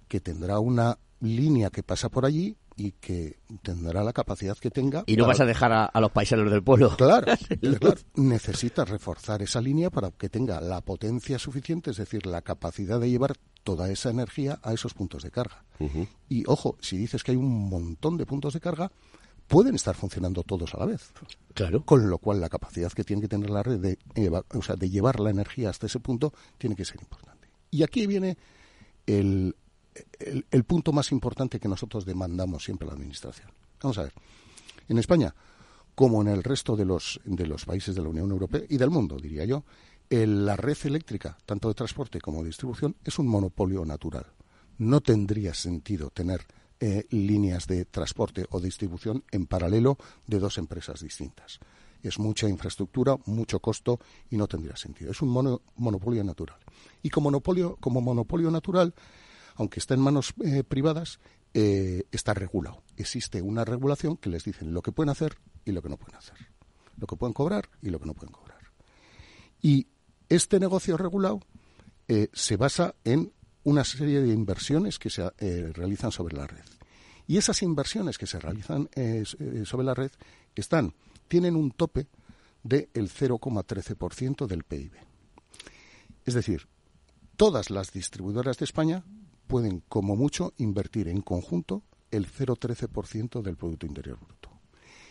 que tendrá una línea que pasa por allí y que tendrá la capacidad que tenga. Y no vas a dejar a, los paisanos del pueblo. Claro, *laughs* claro, necesitas reforzar esa línea para que tenga la potencia suficiente, es decir, la capacidad de llevar toda esa energía a esos puntos de carga. Y ojo, si dices que hay un montón de puntos de carga, pueden estar funcionando todos a la vez. Claro. Con lo cual la capacidad que tiene que tener la red de, o sea, de llevar la energía hasta ese punto tiene que ser importante. Y aquí viene el, el, punto más importante que nosotros demandamos siempre a la Administración. Vamos a ver. En España, como en el resto de los, de los países de la Unión Europea y del mundo, diría yo, la red eléctrica, tanto de transporte como de distribución, es un monopolio natural. No tendría sentido tener eh, líneas de transporte o distribución en paralelo de dos empresas distintas. Es mucha infraestructura, mucho costo y no tendría sentido. Es un monopolio natural. Y como monopolio, como monopolio natural, aunque está en manos eh, privadas, eh, está regulado. Existe una regulación que les dicen lo que pueden hacer y lo que no pueden hacer. Lo que pueden cobrar y lo que no pueden cobrar. Y este negocio regulado eh, se basa en una serie de inversiones que se realizan sobre la red. Y esas inversiones que se realizan sobre la red tienen un tope del 0,13% del PIB. Es decir, todas las distribuidoras de España pueden, como mucho, invertir en conjunto el 0,13% del Producto Interior Bruto.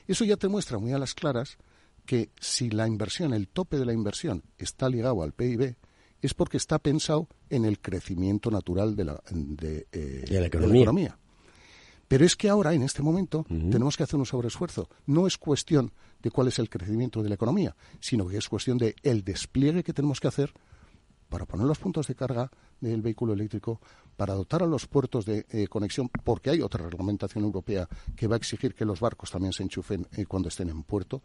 Eso ya te muestra muy a las claras que si la inversión, el tope de la inversión está ligado al PIB, es porque está pensado en el crecimiento natural de la, de, eh, la, economía. Pero es que ahora, en este momento, tenemos que hacer un sobreesfuerzo. No es cuestión de cuál es el crecimiento de la economía, sino que es cuestión de el despliegue que tenemos que hacer para poner los puntos de carga del vehículo eléctrico, para dotar a los puertos de eh, conexión, porque hay otra reglamentación europea que va a exigir que los barcos también se enchufen eh, cuando estén en puerto,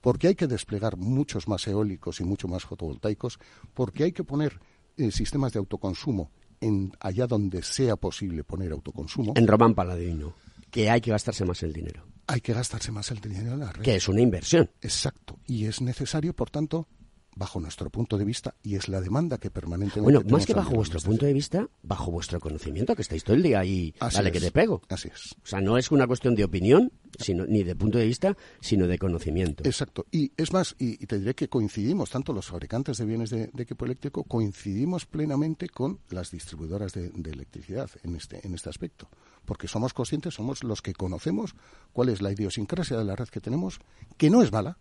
porque hay que desplegar muchos más eólicos y mucho más fotovoltaicos, porque hay que poner eh, sistemas de autoconsumo en allá donde sea posible poner autoconsumo. En Román Paladino, que hay que gastarse más el dinero. Hay que gastarse más el dinero en la red. Que es una inversión. Exacto. Y es necesario, por tanto, bajo nuestro punto de vista, y es la demanda que permanentemente. Bueno, más que bajo vuestro punto de vista, bajo vuestro conocimiento, que estáis todo el día ahí, Así dale es. que te pego. Así es. O sea, no es una cuestión de opinión, sino ni de punto de vista, sino de conocimiento. Exacto. Y es más, y, y te diré que coincidimos, tanto los fabricantes de bienes de, de equipo eléctrico, coincidimos plenamente con las distribuidoras de, de electricidad en este, en este aspecto. Porque somos conscientes, somos los que conocemos cuál es la idiosincrasia de la red que tenemos, que no es mala.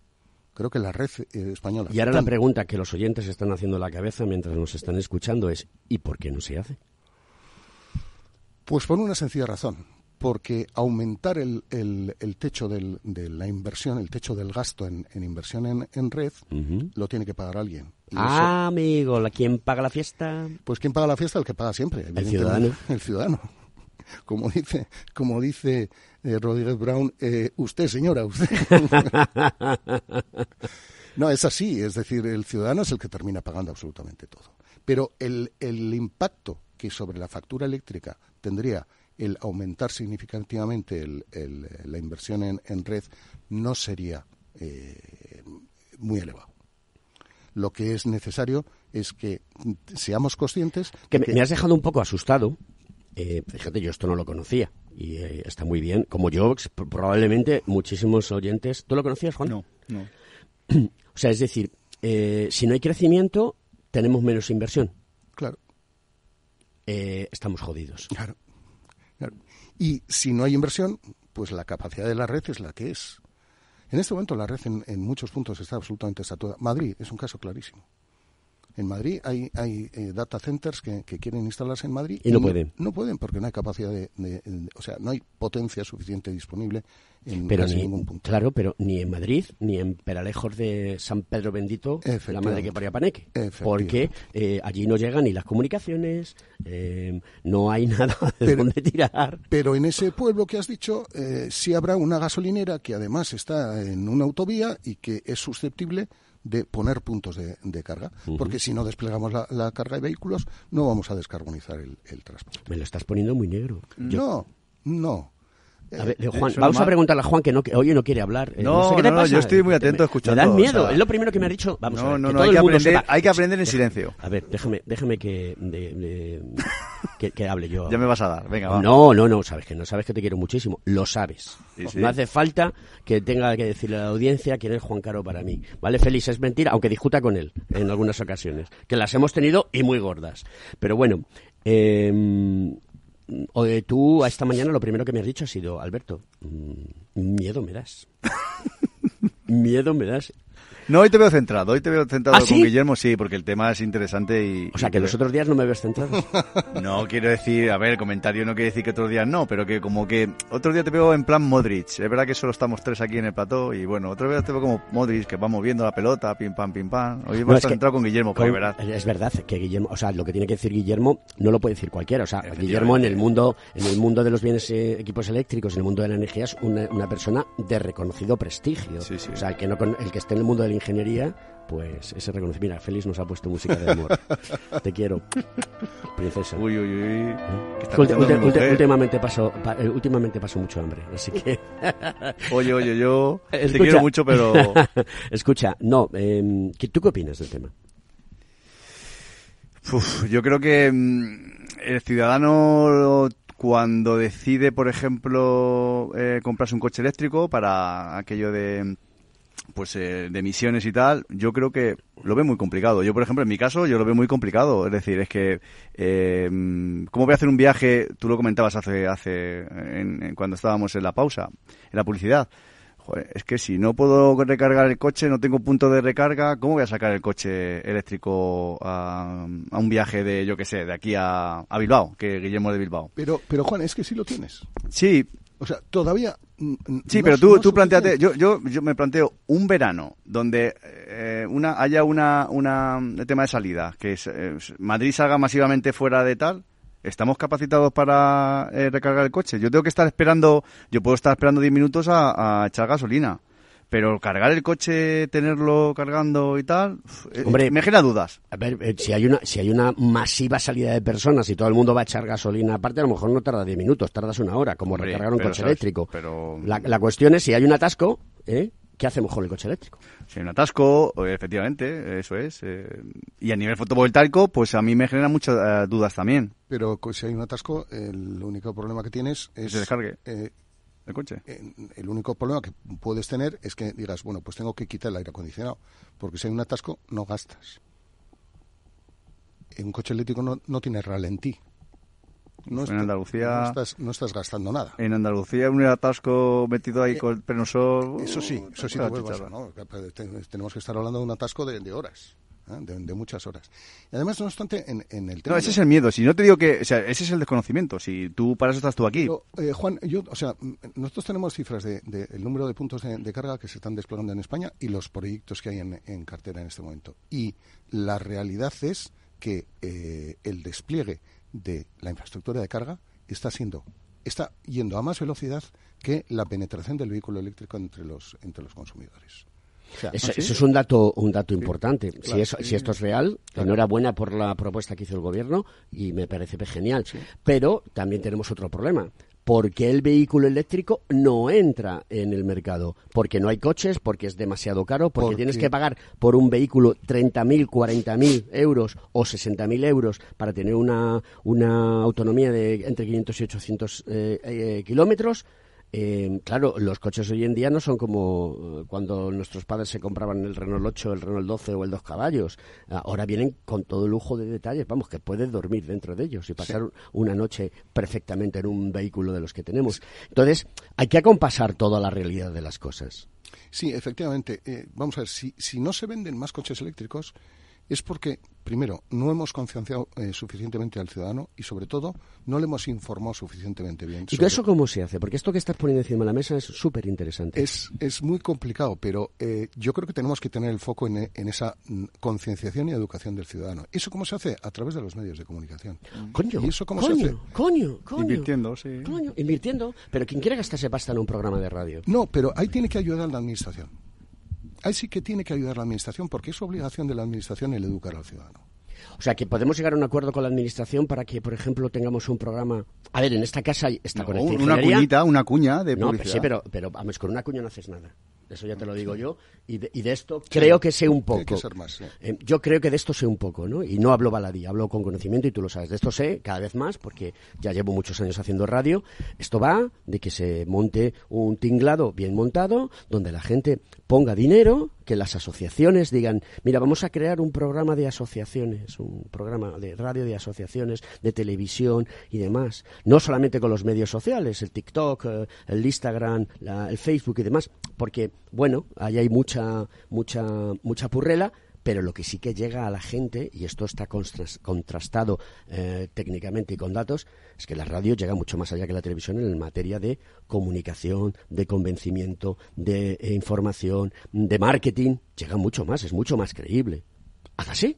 Creo que la red eh, española. Y ahora la pregunta que los oyentes están haciendo en la cabeza mientras nos están escuchando es ¿y por qué no se hace? Pues por una sencilla razón. Porque aumentar el, el- el techo del- de la inversión, el techo del gasto en, en inversión en, en red, lo tiene que pagar alguien. Y eso- Ah, amigo, ¿la- ¿quién paga la fiesta? Pues ¿quién paga la fiesta? El que paga siempre. evidentemente. ciudadano. El ciudadano. *laughs* Como dice, como dice eh, Rodríguez Brown, eh, usted, señora, usted. *laughs* no, es así. Es decir, el ciudadano es el que termina pagando absolutamente todo. Pero el, el impacto que sobre la factura eléctrica tendría el aumentar significativamente el- el- la inversión en, en red no sería eh, muy elevado. Lo que es necesario es que seamos conscientes Que me has dejado un poco asustado. Eh, fíjate, yo esto no lo conocía y eh, está muy bien. Como yo, probablemente muchísimos oyentes. ¿Tú lo conocías, Juan? No, no. *clears throat* O sea, es decir, eh, si no hay crecimiento, tenemos menos inversión. Claro. Eh, estamos jodidos. Claro, claro. Y si no hay inversión, pues la capacidad de la red es la que es. En este momento la red en, en muchos puntos está absolutamente saturada. Madrid es un caso clarísimo. En Madrid hay, hay eh, data centers que, que quieren instalarse en Madrid Y no pueden. No pueden porque no hay capacidad de, de- de- o sea, no hay potencia suficiente disponible en Pero casi ni, ningún punto. claro, pero ni en Madrid, ni en Peralejos de San Pedro Bendito, la madre que paría Paneque. Porque eh, allí no llegan ni las comunicaciones, eh, no hay *laughs* nada de Pero- dónde tirar. Pero en ese pueblo que has dicho, eh, sí habrá una gasolinera que además está en una autovía y que es susceptible de poner puntos de, de carga. Porque si no desplegamos la, la carga de vehículos, no vamos a descarbonizar el, el transporte. Me lo estás poniendo muy negro. Yo- No, no. A ver, Eh, Juan, vamos no a preguntarle a Juan que no, que hoy no quiere hablar. Eh, No, sé qué te no, no, pasa. yo estoy muy atento Me- escuchando, Me das miedo, o sea- es lo primero que me ha dicho. Vamos No, a ver, no, que no, todo hay el que mundo aprender- sepa- hay que aprender en silencio. A ver, déjame, déjame que, de- de- que, que hable yo. Ya me vas a dar, venga, va. No, no, no, sabes que no, sabes que te quiero muchísimo. Lo sabes. Sí, sí. No hace falta que tenga que decirle a la audiencia quién es Juan Caro para mí. ¿Vale, Félix? Es mentira, aunque discuta con él en algunas ocasiones. Que las hemos tenido y muy gordas. Pero bueno, eh, tú esta mañana lo primero que me has dicho ha sido, Alberto, mm, miedo me das. *laughs* miedo me das. No, hoy te veo centrado, hoy te veo centrado ¿Ah, con sí? Guillermo, sí, porque el tema es interesante y... O sea, que los otros días no me ves centrado. *laughs* No, quiero decir, a ver, el comentario no quiere decir que otros días no, pero que como que otro día te veo en plan Modric. Es verdad que solo estamos tres aquí en el plató y bueno, otro día te veo como Modric, que va moviendo la pelota, pim pam, pim pam. Hoy No, vas es a que entrar con Guillermo, con- porque verás. Es verdad que Guillermo, o sea, lo que tiene que decir Guillermo no lo puede decir cualquiera. O sea, Guillermo en el mundo, en el mundo de los bienes eh, equipos eléctricos, en el mundo de la energía es una, una persona de reconocido prestigio. O sea, el que no el que esté en el mundo de la ingeniería, pues ese reconocimiento. Mira, Félix nos ha puesto música de amor. *laughs* Te quiero, princesa. Uy, uy, uy. Ulti- ulti- ulti- últimamente paso, pa- eh, últimamente paso mucho hambre, así que. *laughs* Oye, oye, yo *laughs* te quiero mucho, pero... Escucha, no, eh, ¿qué- ¿tú qué opinas del tema? Uf, yo creo que mm, el ciudadano cuando decide, por ejemplo, eh, comprarse un coche eléctrico para aquello de pues eh, de emisiones y tal, yo creo que lo ve muy complicado. Yo, por ejemplo, en mi caso, yo lo veo muy complicado. Es decir, es que eh, cómo voy a hacer un viaje. Tú lo comentabas hace hace en- en cuando estábamos en la pausa, en la publicidad. Joder, es que si no puedo recargar el coche, no tengo punto de recarga, ¿cómo voy a sacar el coche eléctrico a, a un viaje de, yo qué sé, de aquí a, a Bilbao, que Guillermo de Bilbao? Pero, pero Juan, es que sí lo tienes. Sí. O sea, todavía. mm, mm, Sí, no pero tú, no tú planteate, yo, yo, yo me planteo un verano donde eh, una haya una, una tema de salida, que es, eh, Madrid salga masivamente fuera de tal. ¿Estamos capacitados para eh, recargar el coche? Yo tengo que estar esperando, yo puedo estar esperando 10 minutos a, a echar gasolina. Pero cargar el coche, tenerlo cargando y tal, uf, eh, Hombre, me genera dudas. A ver, eh, si hay una si hay una masiva salida de personas y todo el mundo va a echar gasolina aparte, a lo mejor no tarda 10 minutos, tardas una hora, como Hombre, recargar un pero, coche ¿sabes? eléctrico. Pero- La, la cuestión es si hay un atasco, ¿eh? ¿qué hacemos con el coche eléctrico? Si hay un atasco, eh, efectivamente, eso es. eh, y a nivel fotovoltaico, pues a mí me genera muchas eh, dudas también. Pero co- si hay un atasco, el único problema que tienes es... se descargue. eh, el coche. el único problema que puedes tener es que digas, bueno, pues tengo que quitar el aire acondicionado, porque si hay un atasco no gastas. En un coche eléctrico no, no tiene ralentí. No En está- Andalucía- no estás, no estás gastando nada. En Andalucía, un atasco metido ahí con el penosol. Eso sí, eso sí te Tenemos que estar hablando de un atasco de, de horas, ¿eh? de, de muchas horas. Y además, no obstante, en, en el tema... No, ese de- es el miedo. Si no te digo que. O sea, ese es el desconocimiento. Si tú para eso estás tú aquí. Pero, eh, Juan, yo, o sea, mm, nosotros tenemos cifras del de, el número de puntos de, de carga que se están desplegando en España y los proyectos que hay en, en cartera en este momento. Y la realidad es que eh, el despliegue de la infraestructura de carga está siendo está yendo a más velocidad que la penetración del vehículo eléctrico entre los entre los consumidores. O sea, Eso, ¿Ah, sí? eso es un dato, un dato importante. claro, si, eso- sí. si esto es real, enhorabuena por la propuesta que hizo el gobierno y me parece genial. Pero también tenemos otro problema. ¿Por qué el vehículo eléctrico no entra en el mercado? Porque no hay coches, porque es demasiado caro, porque, Porque- tienes que pagar por un vehículo 30.000, 40.000 euros o 60.000 euros para tener una, una autonomía de entre 500 y 800 eh, eh, kilómetros. Eh, claro, los coches hoy en día no son como eh, cuando nuestros padres se compraban el Renault 8, el Renault 12 o el 2 caballos. Ahora vienen con todo lujo de detalles, vamos, que puedes dormir dentro de ellos y pasar una noche perfectamente en un vehículo de los que tenemos. Entonces, hay que acompasar toda la realidad de las cosas. Sí, efectivamente. Eh, vamos a ver, si, si no se venden más coches eléctricos es porque, primero, no hemos concienciado eh, suficientemente al ciudadano y, sobre todo, no le hemos informado suficientemente bien. ¿Y sobre- eso cómo se hace? Porque esto que estás poniendo encima de la mesa es súper interesante. Es, es muy complicado, pero eh, yo creo que tenemos que tener el foco en, en esa mm, concienciación y educación del ciudadano. ¿Eso cómo se hace? A través de los medios de comunicación. Coño, ¿Y eso cómo coño, se hace? coño, coño. Invirtiendo, sí. Coño, invirtiendo. Pero quien quiera gastarse pasta en un programa de radio. No, pero ahí tiene que ayudar la administración. Ahí sí que tiene que ayudar la administración porque es obligación de la administración el educar al ciudadano. O sea, que podemos llegar a un acuerdo con la administración para que, por ejemplo, tengamos un programa. A ver, en esta casa está No, Conecta una cuñita, una cuña de No, pero publicidad. sí, pero, pero vamos, con una cuña no haces nada. Eso ya te lo digo yo. Y de, y de esto creo que sé un poco. que ser más, sí. Eh, yo creo que de esto sé un poco, ¿no? Y no hablo baladí, hablo con conocimiento y tú lo sabes. De esto sé cada vez más porque ya llevo muchos años haciendo radio. Esto va de que se monte un tinglado bien montado donde la gente ponga dinero, que las asociaciones digan, mira, vamos a crear un programa de asociaciones, un programa de radio de asociaciones, de televisión y demás. No solamente con los medios sociales, el TikTok, eh, el Instagram, la- el Facebook y demás, porque, bueno, ahí hay mucha, mucha, mucha purrela, pero lo que sí que llega a la gente, y esto está contras- contrastado eh, técnicamente y con datos, es que la radio llega mucho más allá que la televisión en materia de comunicación, de convencimiento, de eh, información, de marketing. Llega mucho más, es mucho más creíble. ¿Haz así?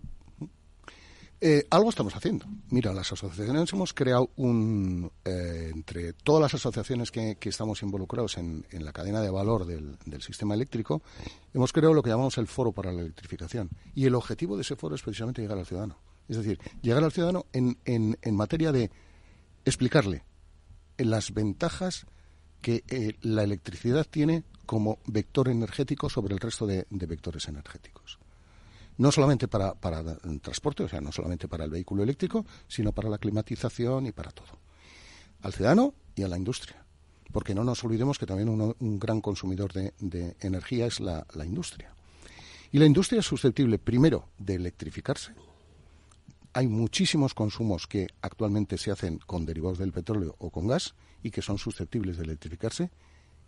Eh, algo estamos haciendo. Mira, las asociaciones hemos creado un. eh, entre todas las asociaciones que, que estamos involucrados en, en la cadena de valor del, del sistema eléctrico, hemos creado lo que llamamos el Foro para la Electrificación. Y el objetivo de ese foro es precisamente llegar al ciudadano. Es decir, llegar al ciudadano en, en, en materia de explicarle las ventajas que eh, la electricidad tiene como vector energético sobre el resto de- de vectores energéticos no solamente para, para el transporte, o sea, no solamente para el vehículo eléctrico, sino para la climatización y para todo. Al ciudadano y a la industria. Porque no nos olvidemos que también uno- un gran consumidor de, de energía es la, la industria. Y la industria es susceptible, primero, de electrificarse. Hay muchísimos consumos que actualmente se hacen con derivados del petróleo o con gas y que son susceptibles de electrificarse.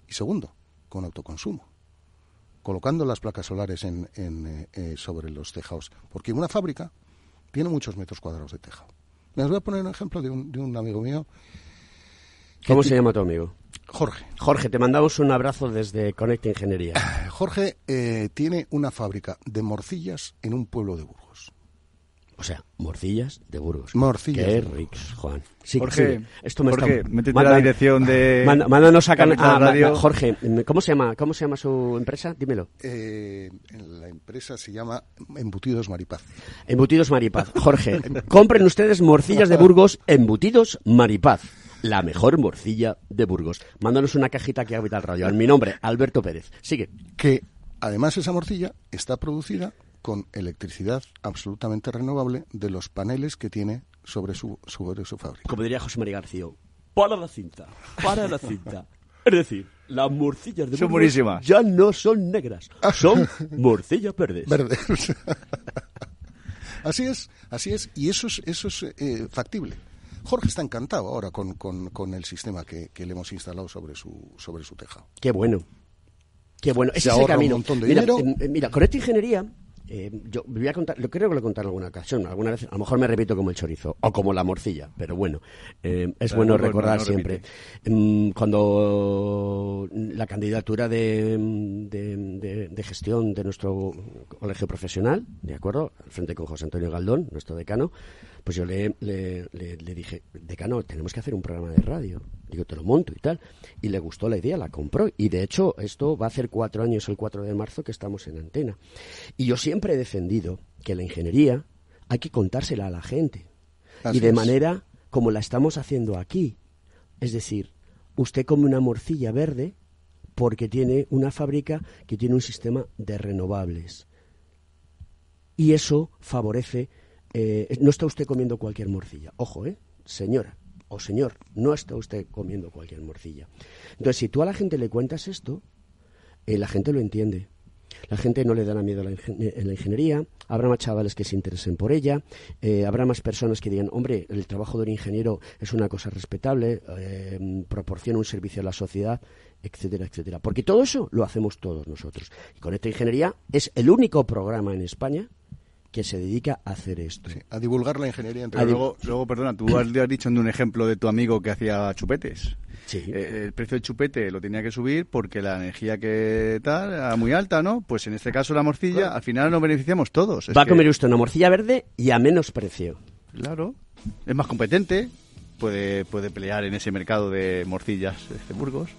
Y segundo, con autoconsumo colocando las placas solares en, en, eh, eh, sobre los tejados. Porque una fábrica tiene muchos metros cuadrados de tejado. Les voy a poner un ejemplo de un, de un amigo mío. ¿Cómo se llama tu amigo? Jorge. Jorge, te mandamos un abrazo desde Conecta Ingeniería. Jorge eh, tiene una fábrica de morcillas en un pueblo de Burgos. O sea, morcillas de Burgos. Morcillas Qué ricos, Juan. Sigue, Jorge, sigue. Esto me Jorge, está... métete Manda- la dirección de Manda- Mándanos a, can- Radio. Jorge, ¿cómo se llama? ¿Cómo se llama su empresa? Dímelo. Eh, la empresa se llama Embutidos Maripaz. Embutidos Maripaz. Jorge, compren ustedes morcillas de Burgos, embutidos Maripaz. la mejor morcilla de Burgos. Mándanos una cajita aquí a Vital Radio. En mi nombre, Alberto Pérez. Sigue. Que además esa morcilla está producida con electricidad absolutamente renovable de los paneles que tiene sobre su, sobre su fábrica. Como diría José María García, para la cinta, para la cinta. Es decir, las morcillas de Son buenísimas. ya no son negras, son *laughs* morcillas verdes. Verdes. *laughs* así es, así es, y eso es, eso es eh, factible. Jorge está encantado ahora con, con- con el sistema que, que le hemos instalado sobre su, sobre su tejado. Qué bueno. Qué bueno. Se Ese es el ahorra un camino. montón de mira, dinero. eh, mira, con esta ingeniería, eh, yo voy a contar, lo creo que lo he contado en alguna ocasión, alguna vez, a lo mejor me repito como el chorizo o como la morcilla, pero bueno, eh, es Pero bueno no, no, recordar no siempre. Mm, Cuando la candidatura de, de- de- de gestión de nuestro colegio profesional, ¿de acuerdo? Al frente con José Antonio Galdón, nuestro decano, pues yo le, le- le- le dije, decano, tenemos que hacer un programa de radio. Digo, te lo monto y tal. Y le gustó la idea, la compró. Y de hecho, esto va a hacer cuatro años, el 4 de marzo, que estamos en antena. Y yo siempre he defendido que la ingeniería hay que contársela a la gente. Así y de es. manera como la estamos haciendo aquí. Es decir, usted come una morcilla verde porque tiene una fábrica que tiene un sistema de renovables. Y eso favorece. Eh, no está usted comiendo cualquier morcilla. Ojo, ¿eh? Señora o señor, no está usted comiendo cualquier morcilla. Entonces, si tú a la gente le cuentas esto, eh, la gente lo entiende. La gente no le da miedo a la, ingen- en la ingeniería, habrá más chavales que se interesen por ella, eh, habrá más personas que digan, hombre, el trabajo de un ingeniero es una cosa respetable, eh, proporciona un servicio a la sociedad, etcétera, etcétera. Porque todo eso lo hacemos todos nosotros. Y con esta ingeniería es el único programa en España que se dedica a hacer esto. A divulgar la ingeniería Pero luego, luego, perdona, tú has has dicho en un ejemplo de tu amigo que hacía chupetes. Sí. Eh, el precio del chupete lo tenía que subir porque la energía que tal era muy alta, ¿no? Pues en este caso la morcilla, al final nos beneficiamos todos. Va a que- comer usted una morcilla verde y a menos precio. Claro. Es más competente, puede, puede pelear en ese mercado de morcillas de Burgos.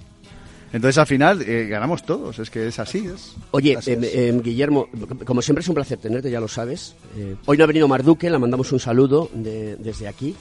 Entonces al final eh, ganamos todos, es que es así. Es. Oye, Así em, es. em, Guillermo, como siempre es un placer tenerte, ya lo sabes. Eh, hoy no ha venido Marduque, le mandamos un saludo de- desde aquí.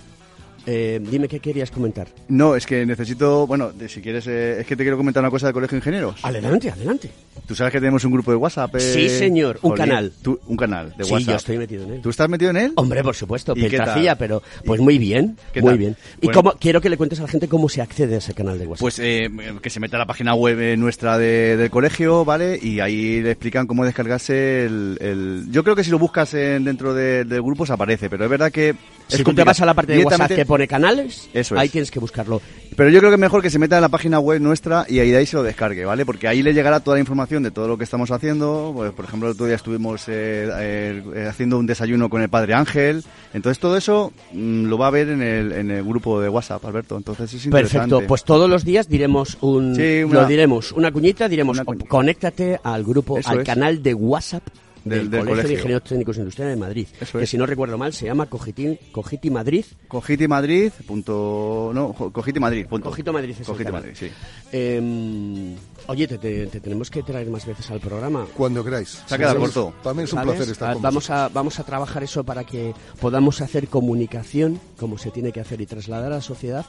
Eh, dime qué querías comentar. No, es que necesito, bueno, de- si quieres, eh, es que te quiero comentar una cosa del Colegio de Ingenieros. Adelante, adelante. Tú sabes que tenemos un grupo de WhatsApp. eh, Sí, señor, un Jolín, canal. tú- un canal de sí, WhatsApp. yo estoy metido en él. ¿Tú estás metido en él? Hombre, por supuesto, ¿Y qué peltrafilla, tal? pero pues muy bien, ¿Qué muy tal? bien. Y Bueno. cómo, quiero que le cuentes a la gente cómo se accede a ese canal de WhatsApp. Pues eh, que se meta a la página web eh, nuestra de- del colegio, ¿vale? Y ahí le explican cómo descargarse el... el- Yo creo que si lo buscas en- dentro de- del grupo se aparece, pero es verdad que... si es tú te complicado. vas a la parte de WhatsApp que pone canales, Eso ahí es. tienes que buscarlo. Pero yo creo que es mejor que se meta en la página web nuestra y ahí de ahí se lo descargue, ¿vale? Porque ahí le llegará toda la información de todo lo que estamos haciendo. Pues, por ejemplo, el otro día estuvimos eh, eh, haciendo un desayuno con el Padre Ángel. Entonces todo eso mm, lo va a ver en el, en el grupo de WhatsApp, Alberto. Entonces es interesante. Perfecto, pues todos los días diremos un Sí, una- lo diremos, una cuñita, diremos Una cuñita. conéctate al grupo, Eso al es. canal de WhatsApp Del- del, del Colegio de. Ingenieros Técnicos Industriales de Madrid, Eso que es. si no recuerdo mal se llama Cogitín, Cogiti Madrid. Cogiti Madrid. Punto, no, Cogiti Madrid. Punto. Cogito Madrid es canal. Madrid, sí. Eh, oye, te, te- te tenemos que traer más veces al programa. Cuando queráis. Se ha quedado corto. También es un ¿Sabes? placer estar Ah, con vamos a vamos a trabajar eso para que podamos hacer comunicación como se tiene que hacer y trasladar a la sociedad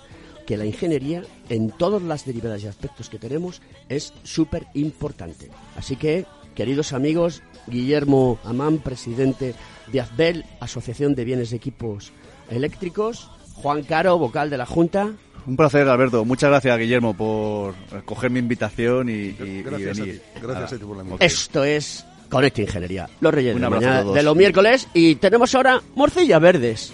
que la ingeniería en todas las derivadas y aspectos que tenemos es súper importante. Así que, queridos amigos, Guillermo Amán, presidente de AZBEL, Asociación de Bienes de Equipos Eléctricos, Juan Caro, vocal de la Junta. Un placer, Alberto. Muchas gracias, Guillermo, por coger mi invitación y, y- y Gracias a venir. ti. Gracias a ti por la Ok. Esto es Conecta Ingeniería, los reyes Un de, a mañana de los miércoles y tenemos ahora morcillas verdes.